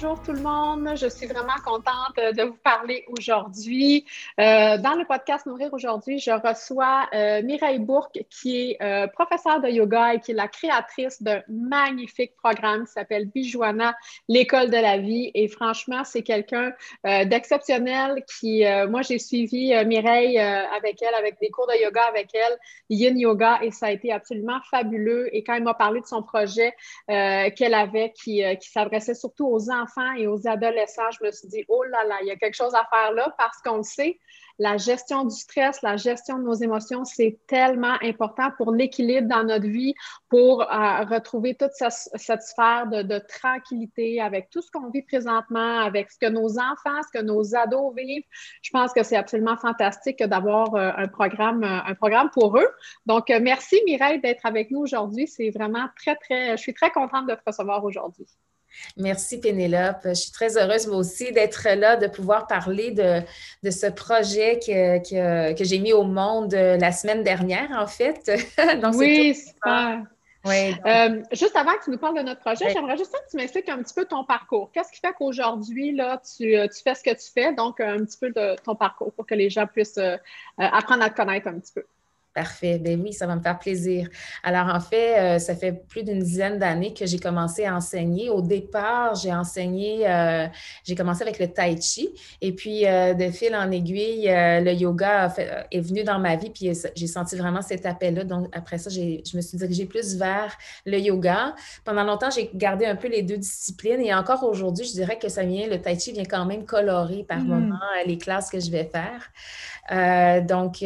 Bonjour tout le monde, je suis vraiment contente de vous parler aujourd'hui. Euh, dans le podcast Nourrir aujourd'hui, je reçois euh, Mireille Bourque qui est euh, professeure de yoga et qui est la créatrice d'un magnifique programme qui s'appelle Bijouana, l'école de la vie. Et franchement, c'est quelqu'un d'exceptionnel qui, moi j'ai suivi Mireille avec elle, avec des cours de yoga avec elle, Yin Yoga, et ça a été absolument fabuleux. Et quand elle m'a parlé de son projet qu'elle avait qui, qui s'adressait surtout aux enfants, et aux adolescents, je me suis dit, oh là là, il y a quelque chose à faire là parce qu'on le sait, la gestion du stress, la gestion de nos émotions, c'est tellement important pour l'équilibre dans notre vie, pour euh, retrouver toute cette, sphère de, tranquillité avec tout ce qu'on vit présentement, avec ce que nos enfants, ce que nos ados vivent. Je pense que c'est absolument fantastique d'avoir euh, un programme, euh, un programme pour eux. Donc, merci Mireille d'être avec nous aujourd'hui. C'est vraiment très, très, je suis très contente de te recevoir aujourd'hui. Merci Pénélope. Je suis très heureuse moi aussi d'être là, de pouvoir parler de, de ce projet que, que, j'ai mis au monde euh, la semaine dernière, en fait. oui, super. Oui, euh, juste avant que tu nous parles de notre projet, j'aimerais juste que tu m'expliques un petit peu ton parcours. Qu'est-ce qui fait qu'aujourd'hui, là, tu, euh, tu, fais ce que tu fais, donc un petit peu de ton parcours pour que les gens puissent apprendre à te connaître un petit peu. Parfait. Ben oui, ça va me faire plaisir. Alors, en fait, euh, ça fait plus d'une dizaine d'années que j'ai commencé à enseigner. Au départ, j'ai enseigné, euh, j'ai commencé avec le tai chi. Et puis, euh, de fil en aiguille, le yoga est venu dans ma vie. Puis, j'ai senti vraiment cet appel-là. Donc, après ça, je me suis dirigée plus vers le yoga. Pendant longtemps, j'ai gardé un peu les deux disciplines. Et encore aujourd'hui, je dirais que ça vient, le tai chi vient quand même colorer par mmh. moment les classes que je vais faire. donc,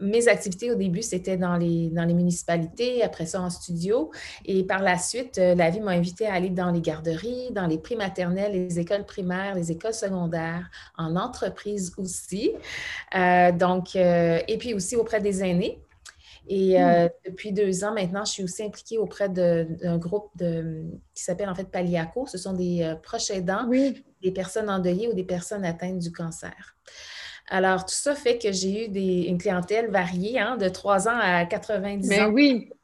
mes activités au début, c'était dans les, dans les municipalités, après ça en studio. Et par la suite, euh, la vie m'a invité à aller dans les garderies, dans les maternelles, les écoles primaires, les écoles secondaires, en entreprise aussi. Euh, donc, euh, et puis aussi auprès des aînés. Et hmm. depuis deux ans maintenant, je suis aussi impliquée auprès d'un groupe de, qui s'appelle en fait Paliaco. Ce sont des proches aidants, des personnes endeuillées ou des personnes atteintes du cancer. Alors, tout ça fait que j'ai eu des, une clientèle variée, hein, de 3 ans à 90 Mais ans. oui!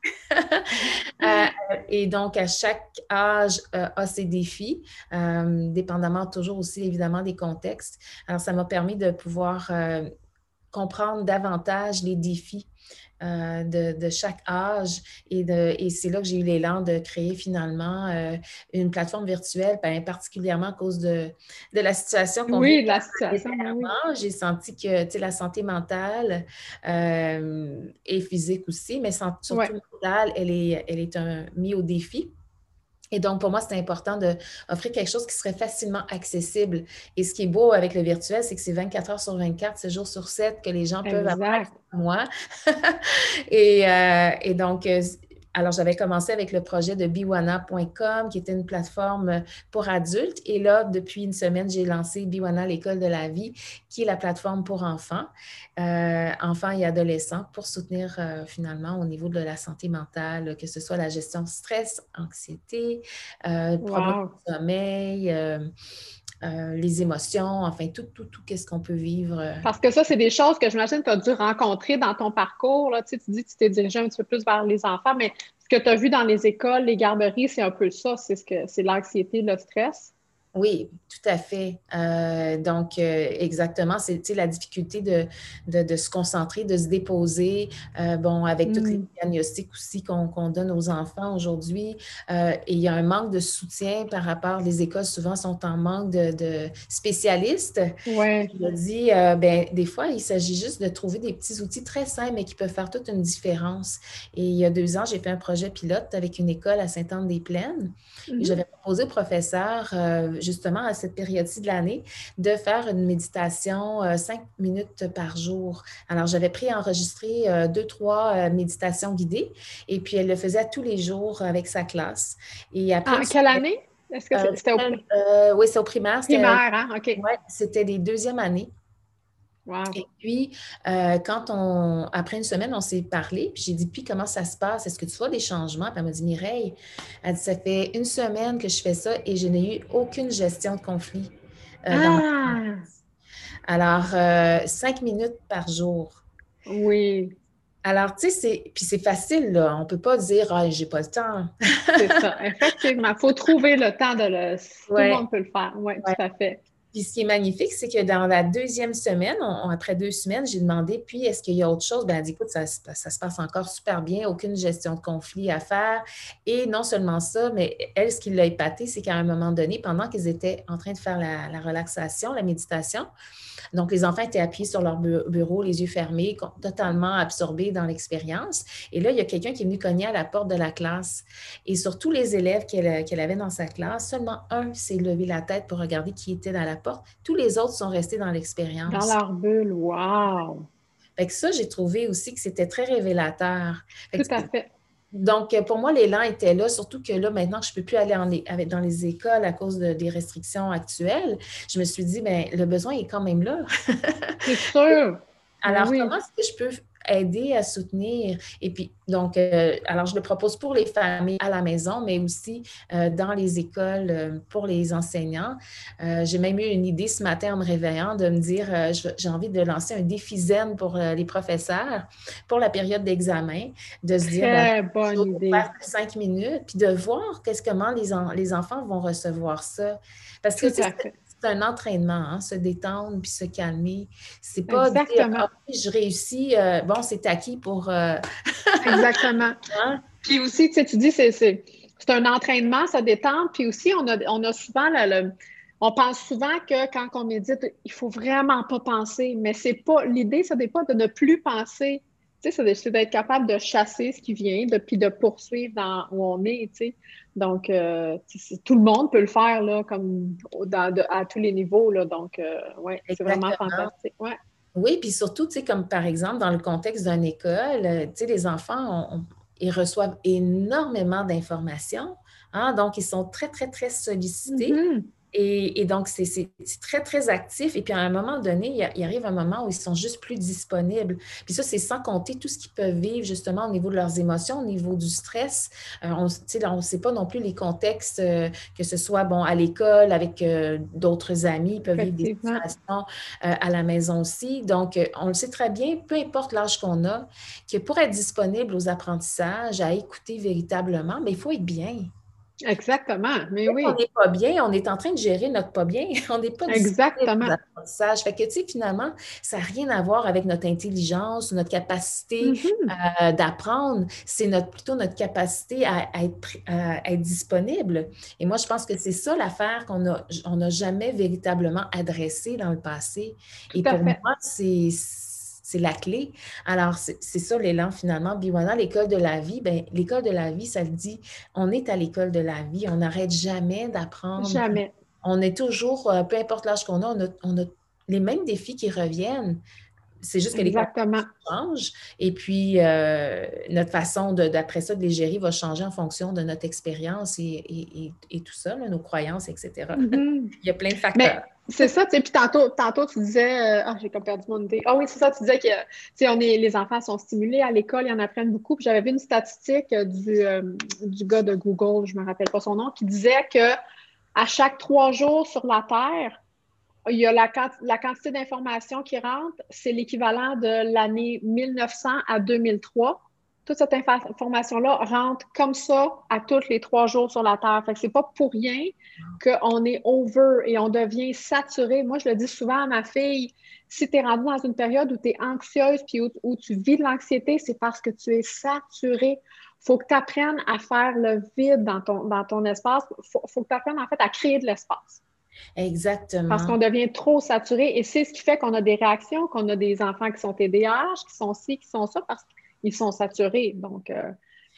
Euh, et donc, à chaque âge euh, a ses défis, euh, dépendamment toujours aussi évidemment des contextes. Alors, ça m'a permis de pouvoir comprendre davantage les défis euh, de, chaque âge. Et, et c'est là que j'ai eu l'élan de créer finalement euh, une plateforme virtuelle, ben, particulièrement à cause de, de la situation qu'on Oui, de la situation. Oui. J'ai senti que la santé mentale euh, et physique aussi, mais surtout mentale, elle est, elle est un, mise au défi. Et donc, pour moi, c'est important d'offrir quelque chose qui serait facilement accessible. Et ce qui est beau avec le virtuel, c'est que c'est 24 heures sur 24, 7 jours sur 7 que les gens peuvent avoir moi. et, euh, et, donc, euh, alors, j'avais commencé avec le projet de biwana.com, qui était une plateforme pour adultes. Et là, depuis une semaine, j'ai lancé Biwana, l'école de la vie, qui est la plateforme pour enfants, euh, enfants et adolescents, pour soutenir euh, finalement au niveau de la santé mentale, que ce soit la gestion stress, anxiété, euh, problèmes de sommeil. Euh, les émotions, enfin, tout, tout, tout, qu'est-ce qu'on peut vivre. Parce que ça, c'est des choses que j'imagine que tu as dû rencontrer dans ton parcours. Là. Tu, sais, tu dis que tu t'es dirigé un petit peu plus vers les enfants, mais ce que tu as vu dans les écoles, les garderies, c'est un peu ça, c'est ce que c'est l'anxiété, le stress. Oui, tout à fait. Euh, donc, euh, exactement, c'est la difficulté de, de, se concentrer, de se déposer, euh, bon, avec tous les mm. diagnostics aussi qu'on donne aux enfants aujourd'hui. et il y a un manque de soutien par rapport, les écoles souvent sont en manque de, spécialistes. Oui. Je dis, ben, des fois, il s'agit juste de trouver des petits outils très simples, mais qui peuvent faire toute une différence. Et il y a deux ans, j'ai fait un projet pilote avec une école à Sainte-Anne-des-Plaines. Mm-hmm. J'avais proposé au professeur justement à cette période-ci de l'année de faire une méditation euh, cinq minutes par jour. Alors, j'avais pris enregistré euh, deux, trois euh, méditations guidées et puis elle le faisait tous les jours avec sa classe. Et après, quelle année? Est-ce que c'était au Oui, c'est au primaire. Primaire, hein? OK. C'était des deuxièmes années. Et puis, euh, quand on, après une semaine, on s'est parlé, puis j'ai dit, puis comment ça se passe? Est-ce que tu vois des changements? Puis elle m'a dit, Mireille, elle dit, ça fait une semaine que je fais ça et je n'ai eu aucune gestion de conflit. Euh, ah! Alors, euh, cinq minutes par jour. Oui. Alors, tu sais, c'est, puis c'est facile, là. On ne peut pas dire, ah, j'ai pas le temps. c'est ça, effectivement. Il faut trouver le temps de le. Tout le monde peut le faire. Oui, tout à fait. Puis ce qui est magnifique, c'est que dans la deuxième semaine, après deux semaines, j'ai demandé, puis est-ce qu'il y a autre chose? Ben, elle dit, écoute, ça, se passe encore super bien, aucune gestion de conflit à faire. Et non seulement ça, mais elle, ce qui l'a épaté, c'est qu'à un moment donné, pendant qu'ils étaient en train de faire la relaxation, la méditation, donc, les enfants étaient appuyés sur leur bureau, les yeux fermés, totalement absorbés dans l'expérience. Et là, il y a quelqu'un qui est venu cogner à la porte de la classe. Et sur tous les élèves qu'elle avait dans sa classe, seulement un s'est levé la tête pour regarder qui était dans la Tous les autres sont restés dans l'expérience. Dans leur bulle, wow! Fait que ça, j'ai trouvé aussi que c'était très révélateur. Tout à fait. Donc, euh, pour moi, l'élan était là, surtout que là, maintenant je ne peux plus aller dans les écoles à cause des restrictions actuelles. Je me suis dit, bien, le besoin est quand même là. C'est sûr. Alors, comment est-ce que je peux aider à soutenir. Et puis, donc, euh, alors je le propose pour les familles à la maison, mais aussi euh, dans les écoles euh, pour les enseignants. j'ai même eu une idée ce matin en me réveillant de me dire, j'ai envie de lancer un défi zen pour les professeurs pour la période d'examen, de se dire, ben, bonne idée. cinq minutes, puis de voir qu'est-ce comment les, les enfants vont recevoir ça. Parce que c'est un entraînement, hein, se détendre puis se calmer. C'est pas Exactement. Dire, ah je réussis, euh, bon, c'est acquis pour. Euh, Exactement. Hein? Puis aussi, tu sais, tu dis, c'est un entraînement, se détendre. Puis aussi, on a, on a souvent le, on pense souvent que quand on médite, il faut vraiment pas penser, mais c'est pas l'idée, ce n'est pas de ne plus penser. Tu sais, c'est d'être capable de chasser ce qui vient, de, puis de poursuivre dans où on est, tu sais. Donc, euh, tout le monde peut le faire, là, comme à tous les niveaux, là. Donc, euh, ouais, c'est vraiment fantastique. Ouais. Oui, puis surtout, tu sais, comme par exemple, dans le contexte d'une école, euh, tu sais, les enfants, ils reçoivent énormément d'informations. Hein, donc, ils sont très, très, très sollicités. Mm-hmm. Et, donc, c'est très, très actif. Et puis, à un moment donné, il, arrive un moment où ils sont juste plus disponibles. Puis ça, c'est sans compter tout ce qu'ils peuvent vivre justement au niveau de leurs émotions, au niveau du stress. Euh, on ne sait pas non plus les contextes, euh, que ce soit bon à l'école, avec euh, d'autres amis, ils peuvent vivre des situations à la maison aussi. Donc, on le sait très bien, peu importe l'âge qu'on a, que pour être disponible aux apprentissages, à écouter véritablement, mais il faut être bien. Exactement, mais oui. On n'est pas bien, on est en train de gérer notre pas bien. On n'est pas Exactement. l'apprentissage. Fait que, tu sais, finalement, ça n'a rien à voir avec notre intelligence ou notre capacité mm-hmm. euh, d'apprendre. C'est notre, plutôt notre capacité à, être, être disponible. Et moi, je pense que c'est ça l'affaire qu'on n'a on jamais véritablement adressée dans le passé. Et pour moi, c'est c'est la clé. Alors, c'est ça l'élan finalement. Biwana, l'école de la vie, ben, l'école de la vie, ça le dit, on est à l'école de la vie, on n'arrête jamais d'apprendre. Jamais. On est toujours, euh, peu importe l'âge qu'on a, on a, les mêmes défis qui reviennent. C'est juste que les changent. Et puis, euh, notre façon d'après ça de les gérer va changer en fonction de notre expérience et, tout ça, nos croyances, etc. Mm-hmm. Il y a plein de facteurs. C'est ça, tu sais, puis tantôt, tantôt, tu disais, euh, ah, j'ai comme perdu mon idée. Ah oui, c'est ça, tu disais que, tu sais, on est, les enfants sont stimulés à l'école, ils en apprennent beaucoup. Puis j'avais vu une statistique euh, du, euh, du gars de Google, je me rappelle pas son nom, qui disait que à chaque trois jours sur la Terre, il y a la, la quantité d'informations qui rentre, c'est l'équivalent de l'année 1900 à 2003 toute cette information-là rentre comme ça à tous les trois jours sur la Terre. Fait que c'est pas pour rien qu'on est over et on devient saturé. Moi, je le dis souvent à ma fille, si tu es rendu dans une période où tu es anxieuse puis où, tu vis de l'anxiété, c'est parce que tu es saturé. faut que tu apprennes à faire le vide dans ton, dans ton espace. faut, faut que tu apprennes en fait à créer de l'espace. Exactement. Parce qu'on devient trop saturé et c'est ce qui fait qu'on a des réactions, qu'on a des enfants qui sont TDAH, qui sont ci, qui sont ça, parce que ils sont saturés. Donc, euh,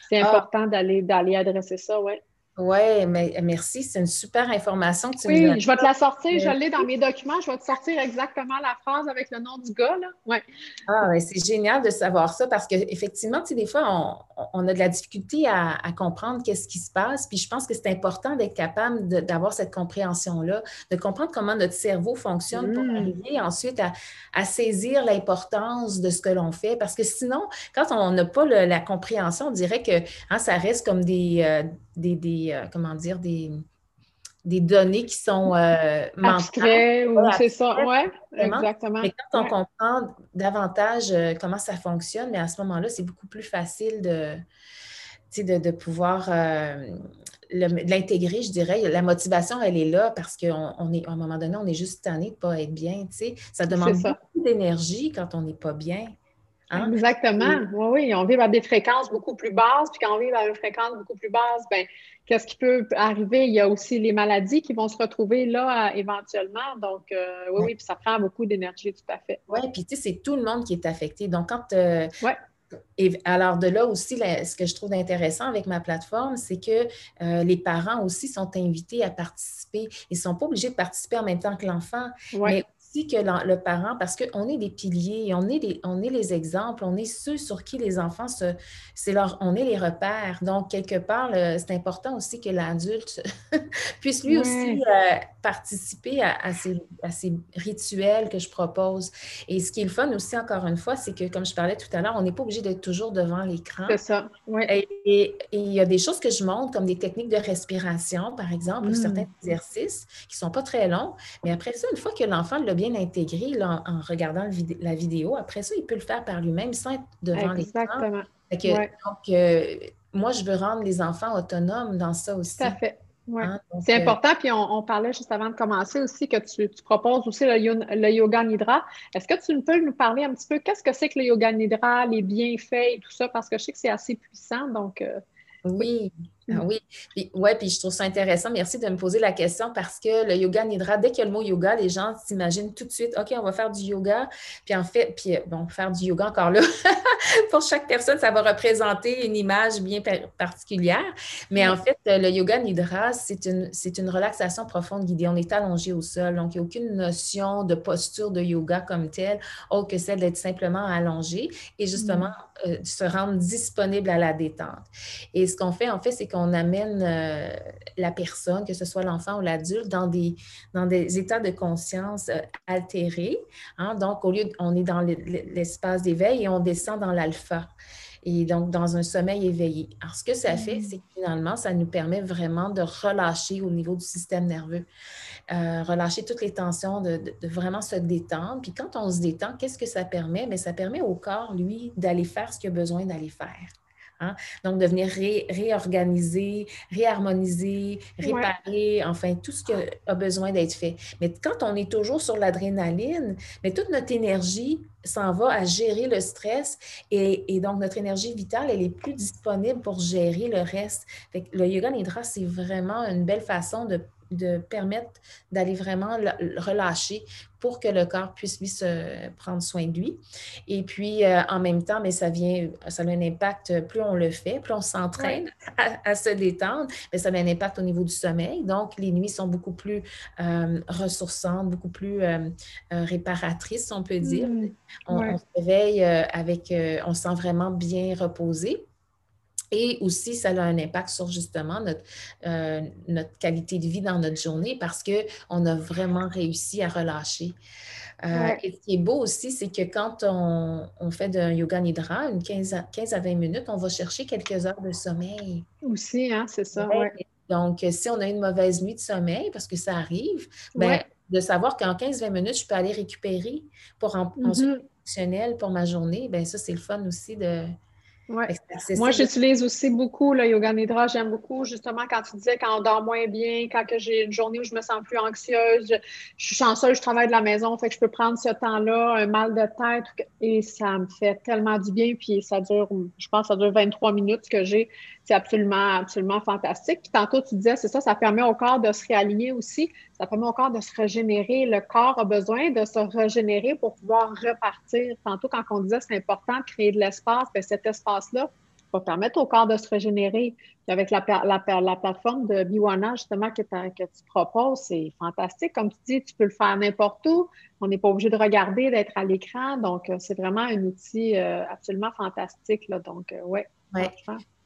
c'est ah. important d'aller, d'aller adresser ça, oui. Oui, mais merci. C'est une super information que tu oui, Oui, je vais te la sortir. Je l'ai dans mes documents. Je vais te sortir exactement la phrase avec le nom du gars. Là. Ouais. Ah, c'est génial de savoir ça parce qu'effectivement, tu sais, des fois, on, a de la difficulté à, comprendre qu'est-ce qui se passe. Puis je pense que c'est important d'être capable d'avoir cette compréhension-là, de comprendre comment notre cerveau fonctionne pour mm. arriver ensuite à, saisir l'importance de ce que l'on fait. Parce que sinon, quand on n'a pas la compréhension, on dirait que hein, ça reste comme des. Euh, des, euh, comment dire, des, des données qui sont euh, ou c'est ça, oui, exactement. Mais quand on comprend davantage euh, comment ça fonctionne, mais à ce moment-là, c'est beaucoup plus facile de, de, de pouvoir euh, l'intégrer, je dirais. La motivation, elle est là parce qu'à on est, à un moment donné, on est juste tanné de ne pas être bien. Ça demande beaucoup d'énergie quand on n'est pas bien. Hein? Exactement. Oui, oui, on vit à des fréquences beaucoup plus basses, puis quand on vit à une fréquence beaucoup plus basse, ben qu'est-ce qui peut arriver? Il y a aussi les maladies qui vont se retrouver là éventuellement. Donc, euh, oui, oui, puis ça prend beaucoup d'énergie, tout à fait. Oui, puis tu sais, c'est tout le monde qui est affecté. Donc, quand. Euh, et alors, de là aussi, ce que je trouve intéressant avec ma plateforme, c'est que euh, les parents aussi sont invités à participer. Ils ne sont pas obligés de participer en même temps que l'enfant, mais que le parent, parce qu'on est des piliers, on est, des, on est les exemples, on est ceux sur qui les enfants se. C'est leur, on est les repères. Donc, quelque part, c'est important aussi que l'adulte puisse lui aussi euh, participer à, ces, à, ces, rituels que je propose. Et ce qui est le fun aussi, encore une fois, c'est que, comme je parlais tout à l'heure, on n'est pas obligé d'être toujours devant l'écran. C'est ça. Et, il y a des choses que je montre, comme des techniques de respiration, par exemple, ou certains mm. exercices qui ne sont pas très longs. Mais après ça, une fois que l'enfant l'a bien intégré en regardant la vidéo. Après ça, il peut le faire par lui-même sans être devant l'écran. Exactement. Donc, euh, moi, je veux rendre les enfants autonomes dans ça aussi. Tout à fait. Hein, c'est euh, important. Puis on, parlait juste avant de commencer aussi que tu, proposes aussi le, yoga nidra. Est-ce que tu peux nous parler un petit peu qu'est-ce que c'est que le yoga nidra, les bienfaits et tout ça? Parce que je sais que c'est assez puissant. Donc, euh, oui. Ah oui, puis, ouais, puis je trouve ça intéressant. Merci de me poser la question parce que le yoga nidra, dès qu'il y a le mot yoga, les gens s'imaginent tout de suite, OK, on va faire du yoga. Puis en fait, puis bon, faire du yoga encore là, pour chaque personne, ça va représenter une image bien particulière. Mais en fait, le yoga nidra, c'est une, c'est une relaxation profonde guidée. On est allongé au sol, donc il n'y a aucune notion de posture de yoga comme telle, autre que celle d'être simplement allongé et justement mm. euh, se rendre disponible à la détente. Et ce qu'on fait, en fait, c'est on amène euh, la personne, que ce soit l'enfant ou l'adulte, dans des, dans des états de conscience euh, altérés. Hein. Donc, au lieu, on est dans l'espace d'éveil et on descend dans l'alpha. Et donc, dans un sommeil éveillé. Alors, ce que ça fait, mm. c'est que finalement, ça nous permet vraiment de relâcher au niveau du système nerveux, euh, relâcher toutes les tensions, de, de, vraiment se détendre. Puis quand on se détend, qu'est-ce que ça permet? Mais ça permet au corps, lui, d'aller faire ce qu'il a besoin d'aller faire. Hein? Donc, de venir réorganiser, réharmoniser, réparer, enfin, tout ce qui a besoin d'être fait. Mais quand on est toujours sur l'adrénaline, mais toute notre énergie s'en va à gérer le stress et, donc notre énergie vitale, elle est plus disponible pour gérer le reste. le yoga nidra, c'est vraiment une belle façon de de permettre d'aller vraiment le, relâcher pour que le corps puisse lui se prendre soin de lui. Et puis, euh, en même temps, mais ça vient, ça a un impact, plus on le fait, plus on s'entraîne à, se détendre, mais ça a un impact au niveau du sommeil. Donc, les nuits sont beaucoup plus euh, ressourçantes, beaucoup plus euh, réparatrices, on peut dire. Mmh. On, on, se réveille avec, on se sent vraiment bien reposé. Et aussi, ça a un impact sur justement notre, euh, notre qualité de vie dans notre journée parce qu'on a vraiment réussi à relâcher. Euh, et ce qui est beau aussi, c'est que quand on, on fait d'un yoga nidra, une 15 à, 15 à 20 minutes, on va chercher quelques heures de sommeil. Aussi, hein, c'est ça. Donc, si on a une mauvaise nuit de sommeil, parce que ça arrive, ben, de savoir qu'en 15-20 minutes, je peux aller récupérer pour en, mm fonctionnel pour ma journée, ben ça, c'est le fun aussi de, Ouais. Moi, j'utilise aussi beaucoup le yoga nidra. J'aime beaucoup, justement, quand tu disais quand on dort moins bien, quand j'ai une journée où je me sens plus anxieuse, je, suis chanceuse, je travaille de la maison, fait que je peux prendre ce temps-là, un mal de tête, et ça me fait tellement du bien. Puis ça dure, je pense, ça dure 23 minutes que j'ai. C'est absolument, absolument fantastique. Puis tantôt, tu disais, c'est ça, ça permet au corps de se réaligner aussi. Ça permet au corps de se régénérer. Le corps a besoin de se régénérer pour pouvoir repartir. Tantôt, quand on disait c'est important de créer de l'espace, bien, cet espace-là, va permettre au corps de se régénérer. Puis avec la, la, plateforme de Biwana, justement, que, que tu proposes, c'est fantastique. Comme tu dis, tu peux le faire n'importe où. On n'est pas obligé de regarder, d'être à l'écran. Donc, euh, c'est vraiment un outil euh, absolument fantastique. Là. Donc, euh, ouais. Ouais.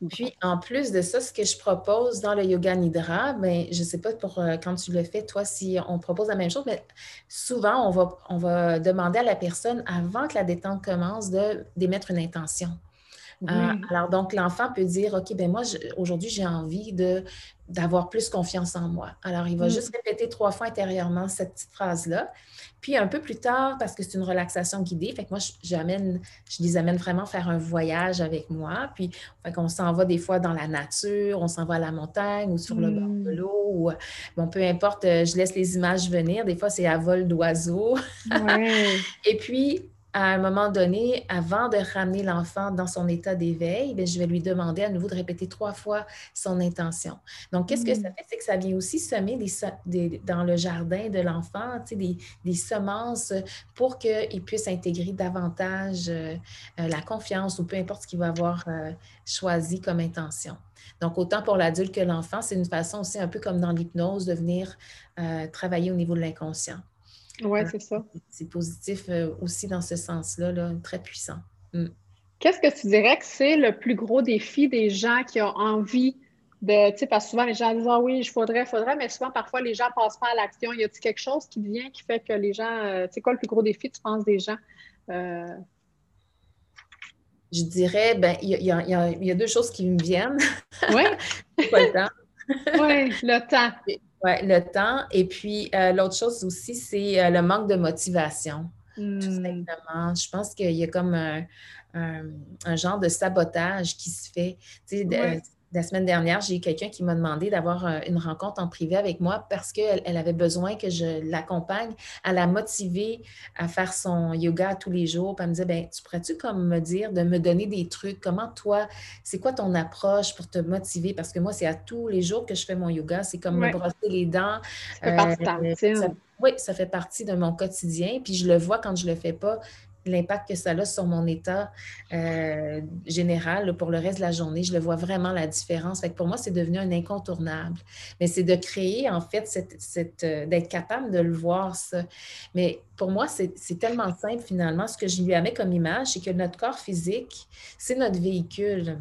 Puis, en plus de ça, ce que je propose dans le yoga nidra, ben, je ne sais pas pour quand tu le fais, toi, si on propose la même chose, mais souvent, on va, on va demander à la personne, avant que la détente commence, d'émettre une intention. Euh, alors, donc, l'enfant peut dire, OK, ben moi, aujourd'hui, j'ai envie de, d'avoir plus confiance en moi. Alors, il va mm. juste répéter trois fois intérieurement cette petite phrase-là. Puis, un peu plus tard, parce que c'est une relaxation guidée, fait que moi, j'amène, je les amène vraiment faire un voyage avec moi. Puis, fait qu'on s'en va des fois dans la nature, on s'en va à la montagne ou sur le bord de mm. l'eau. Ou, bon, peu importe, euh, je laisse les images venir. Des fois, c'est à vol d'oiseau. Et puis, à un moment donné, avant de ramener l'enfant dans son état d'éveil, ben, je vais lui demander à nouveau de répéter trois fois son intention. Donc, qu'est-ce que ça mmh. fait? C'est que ça vient aussi semer des, dans le jardin de l'enfant des, des, semences pour qu'il puisse intégrer davantage euh, euh, la confiance ou peu importe ce qu'il va avoir euh, choisi comme intention. Donc, autant pour l'adulte que l'enfant, c'est une façon aussi un peu comme dans l'hypnose de venir travailler au niveau de l'inconscient. Oui, c'est ça. C'est positif euh, aussi dans ce sens-là, très puissant. Mm. Qu'est-ce que tu dirais que c'est le plus gros défi des gens qui ont envie de, tu sais, parce que souvent les gens disent Ah oui, je faudrais, faudrait, mais souvent parfois les gens ne passent pas à l'action. Y a-t-il quelque chose qui vient qui fait que les gens, euh, tu sais, quoi le plus gros défi, tu penses, des gens? Euh? Je dirais, ben, il y, a, deux choses qui me viennent. Oui. pas le temps. oui, le temps. Oui, le temps. Et puis, euh, l'autre chose aussi, c'est euh, le manque de motivation. Tout hmm. simplement. Je pense qu'il y a comme un, genre de sabotage qui se fait. Tu sais, la semaine dernière, j'ai eu quelqu'un qui m'a demandé d'avoir euh, une rencontre en privé avec moi parce qu'elle elle avait besoin que je l'accompagne à la motiver à faire son yoga tous les jours. Puis elle me disait, ben, tu pourrais-tu comme me dire, de me donner des trucs? Comment toi, c'est quoi ton approche pour te motiver? Parce que moi, c'est à tous les jours que je fais mon yoga. C'est comme me brosser les dents. Ça fait partie euh, oui, ça fait partie de mon quotidien. Puis je le vois quand je ne le fais pas l'impact que ça a sur mon état euh, général pour le reste de la journée. Je le vois vraiment la différence. Fait pour moi, c'est devenu un incontournable. Mais c'est de créer, en fait, cette, euh, d'être capable de le voir, ça. Mais pour moi, c'est tellement simple, finalement. Ce que je lui amène comme image, c'est que notre corps physique, c'est notre véhicule.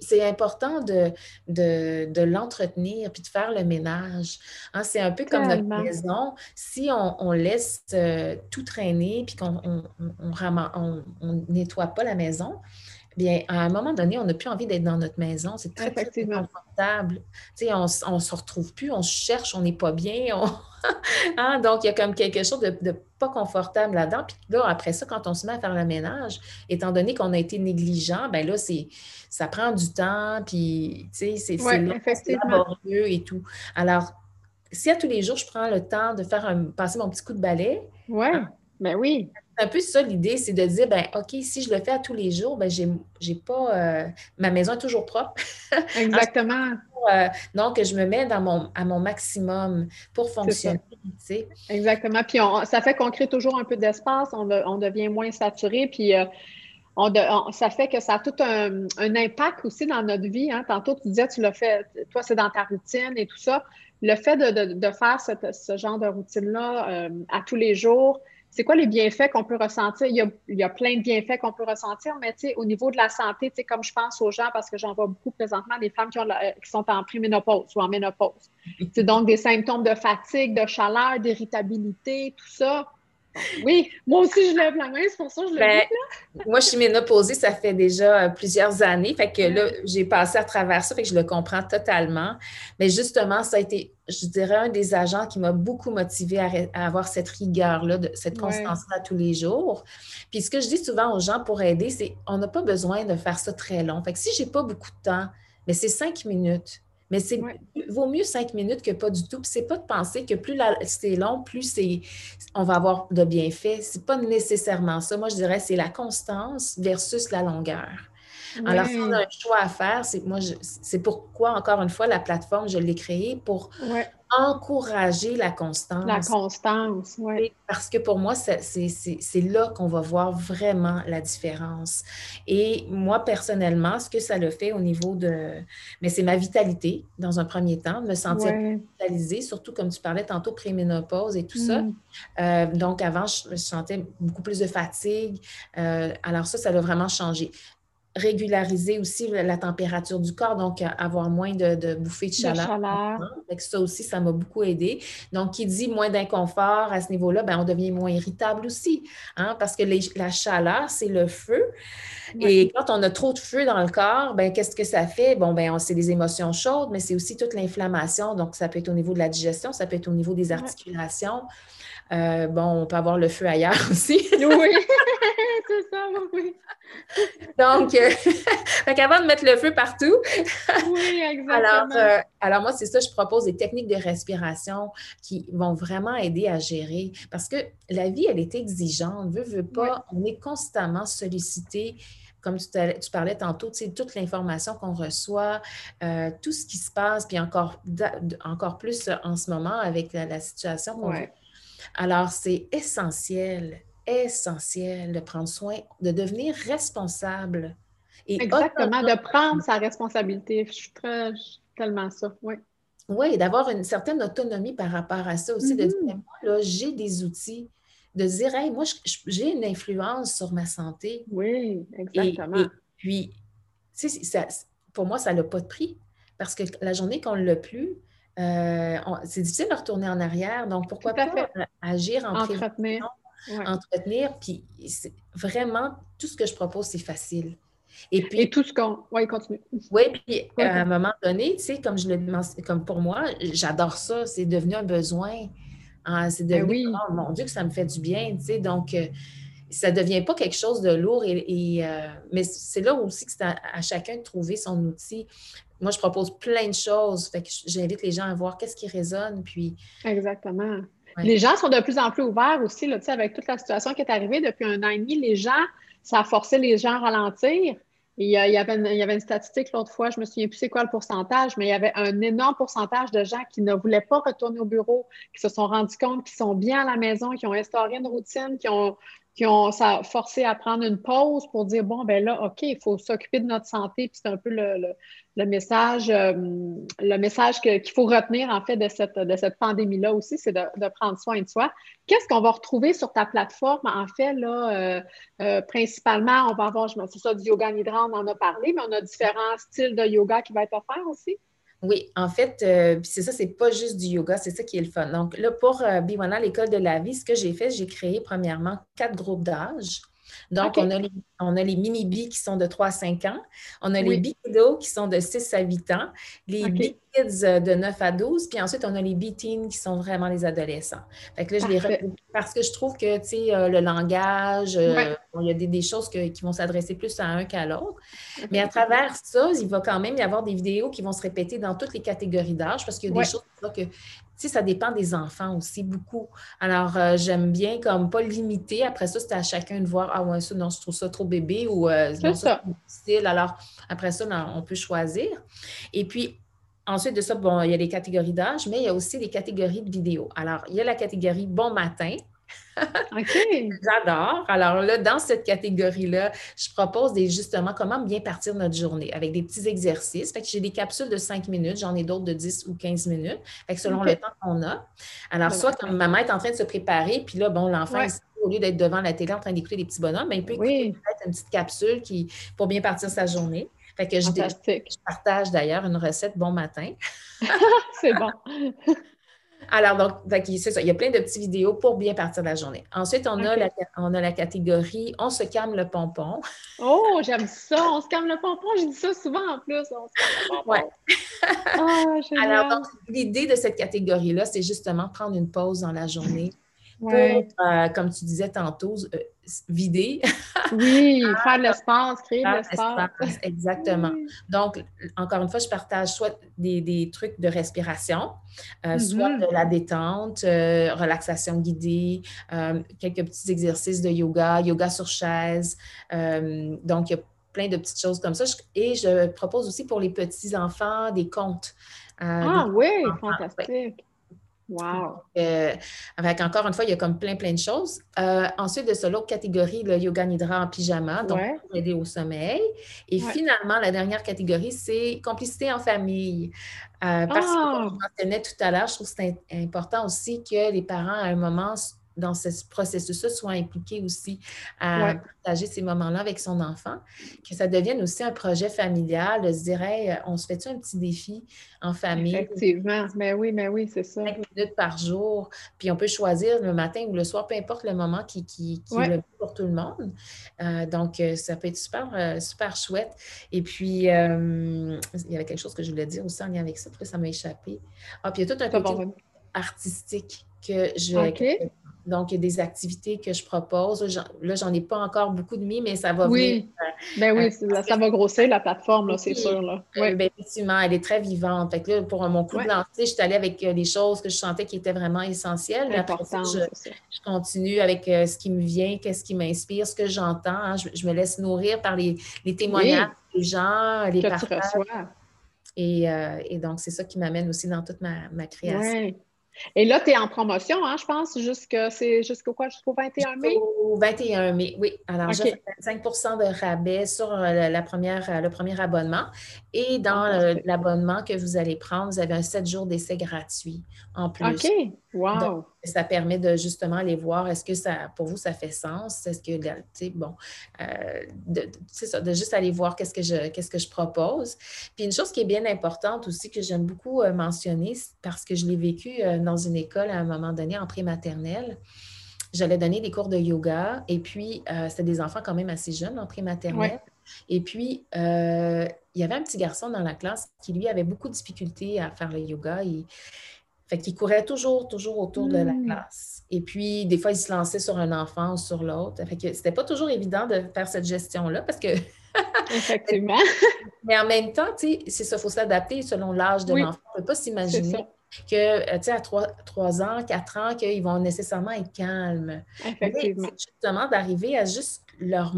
C'est important de, de, l'entretenir puis de faire le ménage. Hein. c'est un peu comme notre maison. Si on, laisse euh, tout traîner puis qu'on on, on, nettoie pas la maison, bien, à un moment donné, on n'a plus envie d'être dans notre maison. C'est très, très, confortable. on ne se retrouve plus, on se cherche, on n'est pas bien. Hein, donc, il y a comme quelque chose de, pas confortable là-dedans. Puis là, après ça, quand on se met à faire le ménage, étant donné qu'on a été négligent, ben là, c'est ça prend du temps, puis c'est laborieux et tout. Alors, si à tous les jours, je prends le temps de faire un, passer mon petit coup de balai, oui, hein, ben oui un peu ça l'idée, c'est de dire, ben OK, si je le fais à tous les jours, ben j'ai pas, euh, ma maison est toujours propre. Exactement. euh, donc, je me mets dans mon, à mon maximum pour fonctionner. Exactement. Puis ça fait qu'on crée toujours un peu d'espace, on, devient moins saturé, puis euh, on ça fait que ça a tout un, impact aussi dans notre vie. Hein. Tantôt, tu disais, tu l'as fait, toi, c'est dans ta routine et tout ça. Le fait de, faire ce genre de routine-là euh, à tous les jours, c'est quoi les bienfaits qu'on peut ressentir? Il y, a, plein de bienfaits qu'on peut ressentir, mais au niveau de la santé, comme je pense aux gens, parce que j'en vois beaucoup présentement, des femmes qui, ont qui sont en préménopause ou en ménopause. C'est donc des symptômes de fatigue, de chaleur, d'irritabilité, tout ça. Oui, moi aussi, je lève la main, c'est pour ça que je le ben, dis. Moi, je suis ménopausée, ça fait déjà euh, plusieurs années. Fait que là, j'ai passé à travers ça, fait que je le comprends totalement. Mais justement, ça a été, je dirais, un des agents qui m'a beaucoup motivée à, avoir cette rigueur-là, cette constance-là tous les jours. Puis ce que je dis souvent aux gens pour aider, c'est on n'a pas besoin de faire ça très long. Fait que si j'ai pas beaucoup de temps, mais c'est cinq minutes. Mais c'est vaut mieux cinq minutes que pas du tout. Puis c'est pas de penser que plus c'est long, plus c'est on va avoir de bienfaits. C'est pas nécessairement ça. Moi, je dirais c'est la constance versus la longueur. Alors, si on a un choix à faire, c'est moi, c'est pourquoi, encore une fois, la plateforme, je l'ai créée pour encourager la constance. La constance, oui. Parce que pour moi, c'est là qu'on va voir vraiment la différence. Et moi, personnellement, ce que ça le fait au niveau de... Mais c'est ma vitalité, dans un premier temps, de me sentir vitalisée, surtout comme tu parlais tantôt, préménopause et tout ça. Mm. Euh, donc, avant, je, sentais beaucoup plus de fatigue. Euh, alors ça, ça a vraiment changé régulariser aussi la température du corps, donc avoir moins de, de bouffées de chaleur. ça aussi, ça m'a beaucoup aidé. Donc, qui dit moins d'inconfort à ce niveau-là, ben, on devient moins irritable aussi, hein, parce que la chaleur, c'est le feu. Et quand on a trop de feu dans le corps, ben, qu'est-ce que ça fait? Bon, ben, c'est des émotions chaudes, mais c'est aussi toute l'inflammation. Donc, ça peut être au niveau de la digestion, ça peut être au niveau des articulations. Euh, bon, on peut avoir le feu ailleurs aussi. oui, c'est ça, oui. Donc, euh, avant de mettre le feu partout. oui, exactement. Alors, euh, alors moi, c'est ça, je propose des techniques de respiration qui vont vraiment aider à gérer parce que la vie, elle est exigeante. Veut, veut pas, on est constamment sollicité comme tu, tu, parlais tantôt, toute l'information qu'on reçoit, tout ce qui se passe, puis encore, encore plus en ce moment avec la, situation qu'on vit. Alors, c'est essentiel, essentiel de prendre soin, de devenir responsable. Et Exactement, de prendre sa responsabilité. Je suis très, tellement ça, oui. Oui, d'avoir une certaine autonomie par rapport à ça aussi, de dire, mm-hmm. moi, là, j'ai des outils, de dire, hey, moi, j'ai une influence sur ma santé. Oui, exactement. Et, puis, tu sais, pour moi, ça n'a pas de prix. Parce que la journée qu'on ne l'a plus, euh, c'est difficile de retourner en arrière, donc pourquoi pas agir en entretenir. entretenir, puis vraiment, tout ce que je propose, c'est facile. Et puis, tout ce qu'on. Oui, continue. Oui, puis à un moment donné, tu sais, comme je le comme pour moi, j'adore ça, c'est devenu un besoin. Ah, c'est ben devenu, oh mon Dieu, que ça me fait du bien, tu sais, donc. Euh, ça ne devient pas quelque chose de lourd, et, euh, mais c'est là aussi que c'est à, chacun de trouver son outil moi, je propose plein de choses. Fait que j'invite les gens à voir qu'est-ce qui résonne. Puis... Exactement. Les gens sont de plus en plus ouverts aussi, là, avec toute la situation qui est arrivée depuis un an et demi. Les gens, ça a forcé les gens à ralentir. il, y avait une, statistique l'autre fois, je me souviens plus c'est quoi le pourcentage, mais il y avait un énorme pourcentage de gens qui ne voulaient pas retourner au bureau, qui se sont rendus compte qu'ils sont bien à la maison, qui ont instauré une routine, qui ont qui ont forcé à prendre une pause pour dire bon, ben là, OK, il faut s'occuper de notre santé. Puis c'est un peu le, message, euh, le message qu'il faut retenir en fait de cette, de cette pandémie-là aussi, c'est de, prendre soin de soi. Qu'est-ce qu'on va retrouver sur ta plateforme? En fait, là, euh, euh, principalement, on va avoir, je me c'est ça, du yoga nidra, on en a parlé, mais on a différents styles de yoga qui vont être offerts aussi. Oui, en fait, euh, c'est ça, c'est pas juste du yoga, c'est ça qui est le fun. Donc là, pour euh, Biwana, l'école de la vie, ce que j'ai fait, j'ai créé premièrement quatre groupes d'âge. Donc, on, a les, on a les mini-bi qui sont de 3 à 5 ans. On a les bi-kiddos qui sont de 6 à 8 ans. Les bi-kids euh, de 9 à 12. Puis ensuite, on a les bi-teens qui sont vraiment les adolescents. Fait que là, je les parce que je trouve que, tu sais, euh, le langage, euh, il y a des, choses qui vont s'adresser plus à un qu'à l'autre. Mais à travers ça, il va quand même y avoir des vidéos qui vont se répéter dans toutes les catégories d'âge parce qu'il y a des choses que sais, ça dépend des enfants aussi beaucoup. Alors, euh, j'aime bien comme pas limiter. Après ça, c'est à chacun de voir, ah ouais, ça, non, je trouve ça trop bébé ou euh, non, ça, difficile. Alors, après ça, on peut choisir. Et puis, Ensuite de ça, bon, il y a les catégories d'âge, mais il y a aussi des catégories de vidéos. Alors, il y a la catégorie Bon matin, OK. J'adore. Alors là, dans cette catégorie-là, je propose des, justement comment bien partir notre journée avec des petits exercices. Fait que j'ai des capsules de 5 minutes, j'en ai d'autres de 10 ou 15 minutes. Fait que selon le temps qu'on a. Alors, soit quand maman est en train de se préparer, puis là, bon, l'enfant, au lieu d'être devant la télé en train d'écouter des petits bonhommes, mais ben, il peut écouter peut-être une petite capsule qui, pour bien partir sa journée. Fait que je, je partage d'ailleurs une recette bon matin. C'est bon. Alors, donc, c'est ça. Il y a plein de petites vidéos pour bien partir de la journée. Ensuite, on, a, la, on a la catégorie On se calme le pompon. Oh, j'aime ça. On se calme le pompon. Je dis ça souvent en plus. On se calme le pompon. Ouais. Ah, Alors, donc, l'idée de cette catégorie-là, c'est justement prendre une pause dans la journée pour, euh, comme tu disais tantôt, euh, vider. oui, faire de l'espace, créer de l'espace. Exactement. Donc, encore une fois, je partage soit des, trucs de respiration, euh, soit mm-hmm. de la détente, relaxation guidée, quelques petits exercices de yoga, yoga sur chaise. donc, il y a plein de petites choses comme ça. Et je propose aussi pour les petits-enfants des contes. ah oui, fantastique. Wow! Euh, avec encore une fois, il y a comme plein, plein de choses. Euh, ensuite de ça, l'autre catégorie, le yoga nidra en pyjama, donc pour aider au sommeil. Et finalement, la dernière catégorie, c'est complicité en famille. Euh, parce que, comme je ah! mentionnais tout à l'heure, je trouve que c'est important aussi que les parents, à un moment, dans ce processus-là, soit impliqué aussi à partager ces moments-là avec son enfant, que ça devienne aussi un projet familial, de se dire, on se fait-tu un petit défi en famille? Effectivement, mais oui, mais oui, c'est ça. Cinq minutes par jour, puis on peut choisir le matin ou le soir, peu importe le moment qui, qui, est le pour tout le monde. Euh, donc, euh, ça peut être super, euh, super chouette. Et puis, il y avait quelque chose que je voulais dire aussi en lien avec ça, puis ça m'a échappé. Ah, puis il y a tout un côté artistique que je, donc, il y a des activités que je propose. Là, j'en ai pas encore beaucoup de mis, mais ça va oui. venir. ben oui, euh, ça, va grossir la plateforme, c'est sûr. Là. Euh, ben, effectivement, elle est très vivante. Fait que là, pour mon coup de lancer, je suis allée avec euh, les choses que je sentais qui étaient vraiment essentielles. Mais après ça, je, continue avec ce qui me vient, qu'est-ce qui m'inspire, ce que j'entends. Hein. Je, me laisse nourrir par les, témoignages des gens, les partages. Et, et, donc, c'est ça qui m'amène aussi dans toute ma, ma création. Et là, tu es en promotion, hein, je pense, jusqu'au quoi? Jusqu'au 21 mai? Au 21 mai, oui. Alors, j'ai 25% de rabais sur euh, la première, euh, le premier abonnement. Et dans ah, l'abonnement que vous allez prendre, vous avez un 7 jours d'essai gratuit en plus. OK. Wow. Ça permet de justement aller voir est-ce que ça, pour vous, ça fait sens? Est-ce que, tu sais, bon, euh, c'est ça, de juste aller voir qu'est-ce que je, qu'est-ce que je propose. Puis une chose qui est bien importante aussi, que j'aime beaucoup euh, mentionner, parce que je l'ai vécu euh, dans une école à un moment donné en prématernelle. J'allais donner des cours de yoga et puis c'était des enfants quand même assez jeunes en prématernelle. Et puis, il y avait un petit garçon dans la classe qui, lui, avait beaucoup de difficultés à faire le yoga. Et, fait qu'il courait toujours, toujours autour de la hmm. classe. Et puis, des fois, il se lançait sur un enfant ou sur l'autre. Fait que c'était pas toujours évident de faire cette gestion-là parce que. Effectivement. Mais en même temps, tu sais, c'est ça, il faut s'adapter selon l'âge de l'enfant. On ne peut pas s'imaginer que, euh, tu sais, à 3, ans, 4 ans, qu'ils vont nécessairement être calmes. Effectivement. justement d'arriver à juste leur.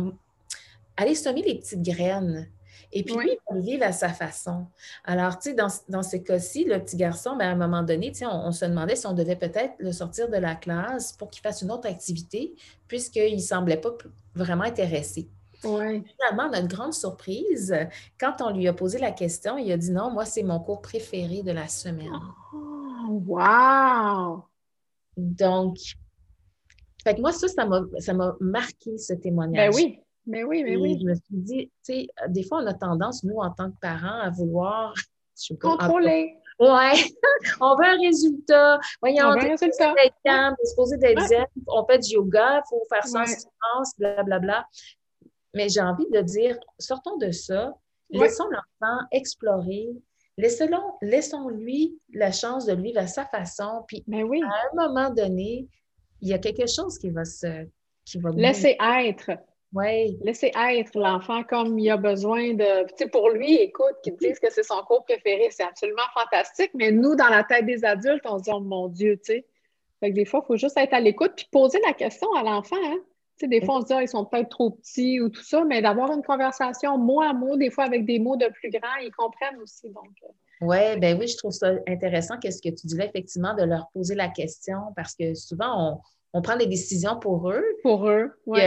aller semer les petites graines et puis, lui, il va vivre à sa façon. Alors, tu sais, dans, dans ce cas-ci, le petit garçon, bien, à un moment donné, tu sais, on, se demandait si on devait peut-être le sortir de la classe pour qu'il fasse une autre activité, puisqu'il ne semblait pas vraiment intéressé. Ouais. Finalement, notre grande surprise, quand on lui a posé la question, il a dit non, moi, c'est mon cours préféré de la semaine. Oh, wow! Donc, fait que moi, ça, ça m'a marqué ce témoignage. Ben oui, mais oui, mais oui. Je me suis dit, tu sais, des fois, on a tendance, nous, en tant que parents, à vouloir contrôler. Ouais, on veut un résultat. Voyons, on veut un résultat. D'être calme, supposé d'être zen, on fait du yoga, il faut faire ça en silence, blablabla. Mais j'ai envie de dire, sortons de ça, laissons l'enfant explorer, laissons-lui la chance de vivre à sa façon, puis Mais oui. à un moment donné, il y a quelque chose qui va se... Qui va Laisser être. Oui. Laisser être l'enfant comme il a besoin de. Tu sais, pour lui, écoute, qu'ils disent que c'est son cours préféré, c'est absolument fantastique, mais nous, dans la tête des adultes, on se dit, oh mon Dieu, tu sais. Fait que des fois, il faut juste être à l'écoute puis poser la question à l'enfant. Hein? Tu sais, des fois, on se dit, ah, ils sont peut-être trop petits ou tout ça, mais d'avoir une conversation mot à mot, des fois avec des mots de plus grands, ils comprennent aussi. Donc. Euh. Oui, ben oui, je trouve ça intéressant qu'est-ce que tu disais, effectivement, de leur poser la question parce que souvent, on, on prend des décisions pour eux. Pour eux, oui.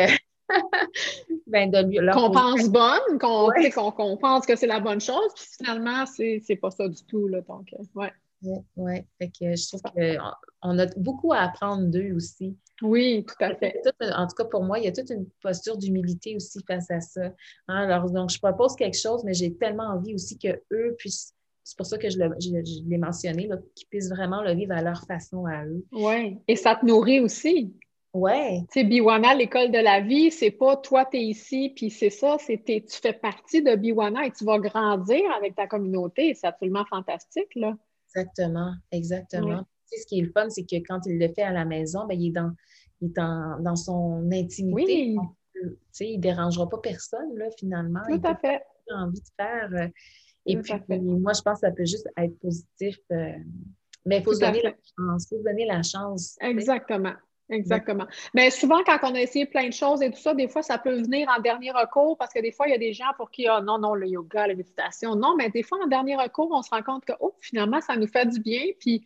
Ben qu'on pense bonne, qu'on pense que c'est la bonne chose, puis finalement, c'est pas ça du tout. Là, donc, euh, ouais. Oui, ouais. fait que je trouve qu'on a beaucoup à apprendre d'eux aussi. Oui, tout à fait. en tout cas, pour moi, il y a toute une posture d'humilité aussi face à ça. Hein. Alors, donc, je propose quelque chose, mais j'ai tellement envie aussi qu'eux puissent, c'est pour ça que je l'ai mentionné, qu'ils puissent vraiment le vivre à leur façon à eux. Oui, et ça te nourrit aussi. Ouais. Tu sais, Biwana, l'école de la vie, c'est pas toi, tu es ici, puis c'est ça, c'est tu fais partie de Biwana et tu vas grandir avec ta communauté. C'est absolument fantastique, là. Exactement, exactement. Tu sais, ce qui est le fun, c'est que quand il le fait à la maison, ben, il est dans, il est dans, son intimité. Oui. tu sais, il ne dérangera pas personne, là, finalement. Tout à fait. Il a envie de faire. Euh, et puis, moi, je pense que ça peut juste être positif. Euh, mais il faut se donner la chance. Il faut se donner la chance. Exactement. Exactement. Mais souvent, quand on a essayé plein de choses et tout ça, des fois, ça peut venir en dernier recours parce que des fois, il y a des gens pour qui, ah non, non, le yoga, la méditation, non, mais des fois, en dernier recours, on se rend compte que, oh, finalement, ça nous fait du bien. Puis,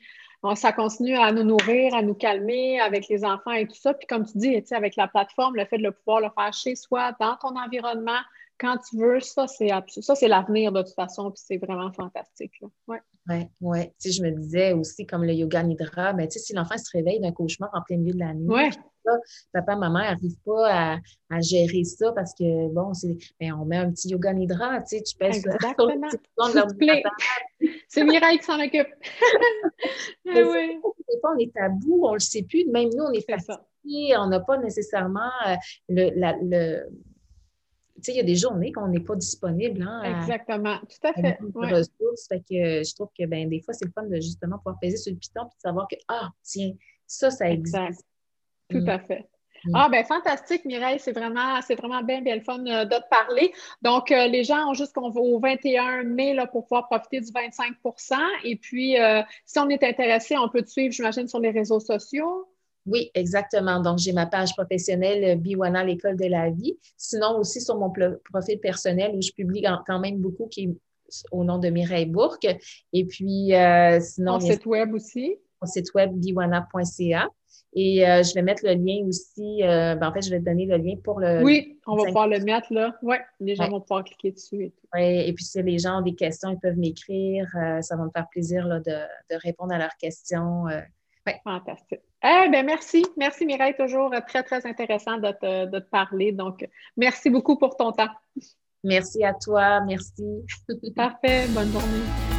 ça continue à nous nourrir, à nous calmer avec les enfants et tout ça. Puis comme tu dis, avec la plateforme, le fait de le pouvoir le faire chez soi, dans ton environnement, quand tu veux, ça, c'est l'avenir de toute façon, puis c'est vraiment fantastique. Oui, oui. Ouais. Tu sais, je me disais aussi, comme le yoga nidra, ben, tu sais, si l'enfant se réveille d'un cauchemar en plein milieu de la nuit, ouais. papa, maman n'arrivent pas à, gérer ça parce que, bon, c'est, ben, on met un petit yoga nidra, tu sais, tu pèses c'est Mireille qui s'en occupe. Oui. Des fois, on est tabou, on ne le sait plus. Même nous, on est fatigués, on n'a pas nécessairement euh, le, le il y a des journées qu'on n'est pas disponible. Hein, Exactement, tout à fait. ressources. Fait que je trouve que ben, des fois, c'est le fun de justement pouvoir peser sur le piton et de savoir que, ah, tiens, ça, ça existe. Tout mm. à fait. Mm. Ah, ben fantastique, Mireille. C'est vraiment, c'est vraiment bien, bien le fun euh, de te parler. Donc, euh, les gens ont jusqu'au 21 mai là, pour pouvoir profiter du 25% Et puis, euh, si on est intéressé, on peut te suivre, j'imagine, sur les réseaux sociaux. Oui, exactement. Donc, j'ai ma page professionnelle euh, Biwana, l'école de la vie. Sinon, aussi sur mon profil personnel où je publie quand même beaucoup qui est au nom de Mireille Bourque. Et puis, euh, sinon. Mon site web aussi? Mon site web biwana.ca. Et euh, je vais mettre le lien aussi. Ben, en fait, je vais te donner le lien pour le. Oui, on va pouvoir le mettre là. Oui, les gens vont pouvoir cliquer dessus. Et, oui, et puis, si les gens ont des questions, ils peuvent m'écrire. ça va me faire plaisir là, de, de, répondre à leurs questions. Fantastique. Eh bien, merci. Merci, Mireille. Toujours très, très intéressant de te, de te parler. Donc, merci beaucoup pour ton temps. Merci à toi. Merci. Parfait. Bonne journée.